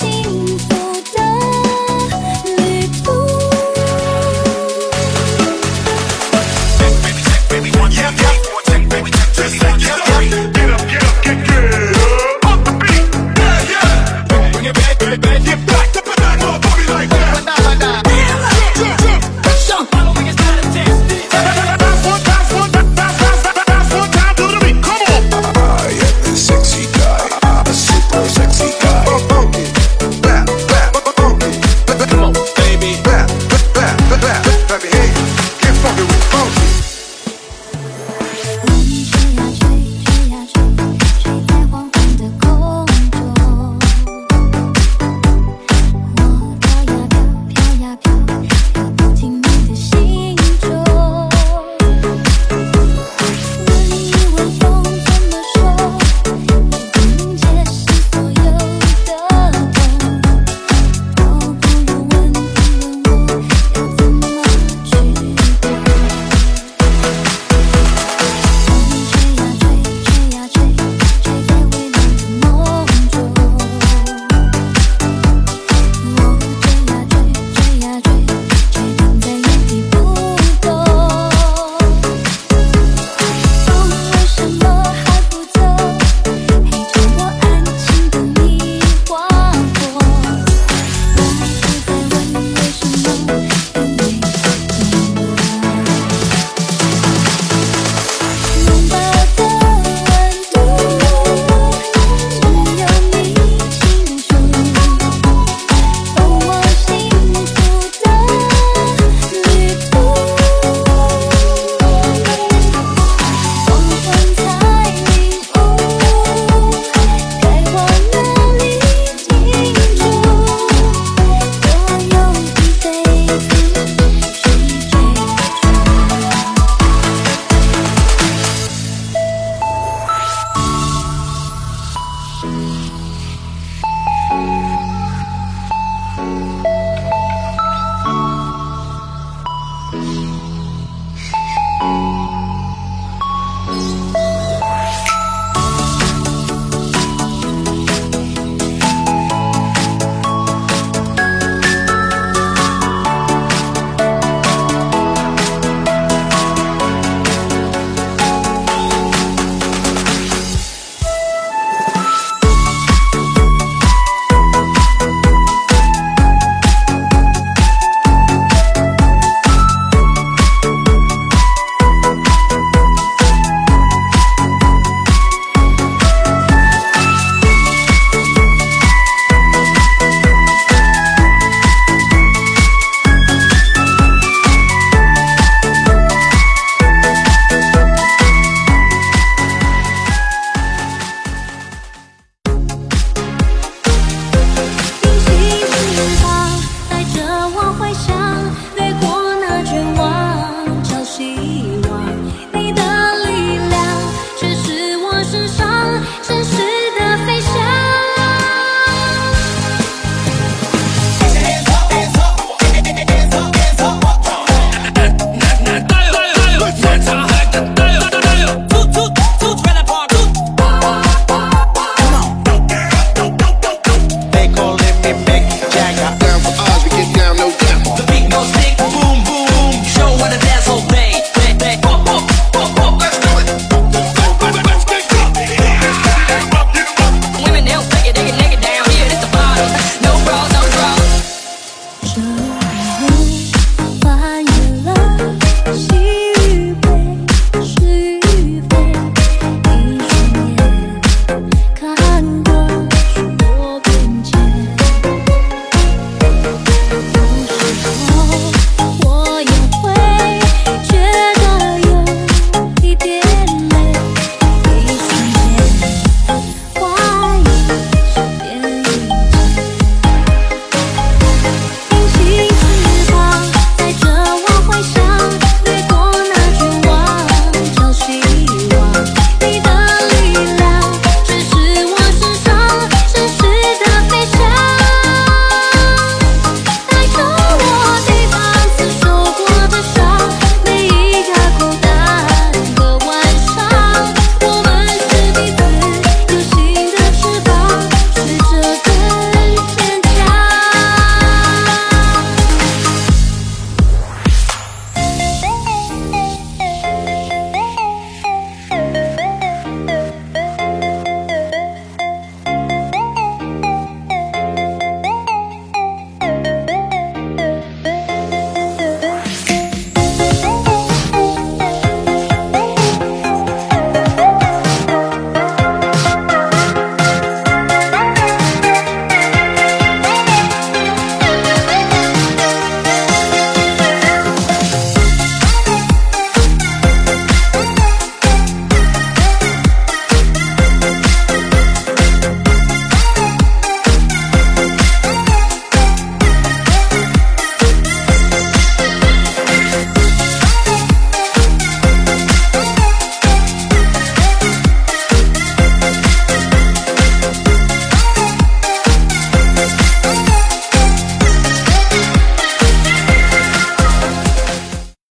幸福